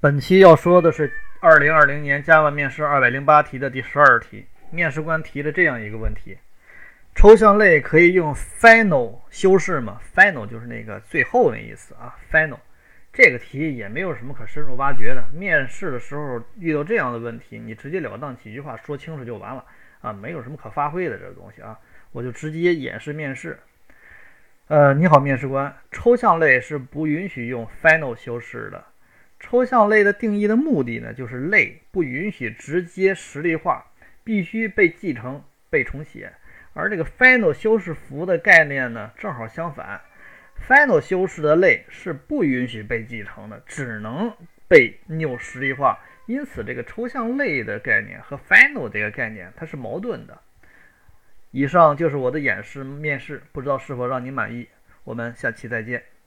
本期要说的是二零二零年 Java 面试二百零八题的第十二题。面试官提了这样一个问题：抽象类可以用 final 修饰吗？final 就是那个最后那意思啊。final 这个题也没有什么可深入挖掘的。面试的时候遇到这样的问题，你直截了当几句话说清楚就完了啊，没有什么可发挥的这个东西啊。我就直接演示面试。呃，你好，面试官，抽象类是不允许用 final 修饰的。抽象类的定义的目的呢，就是类不允许直接实例化，必须被继承、被重写。而这个 final 修饰符的概念呢，正好相反，final 修饰的类是不允许被继承的，只能被 new 实例化。因此，这个抽象类的概念和 final 这个概念它是矛盾的。以上就是我的演示面试，不知道是否让您满意。我们下期再见。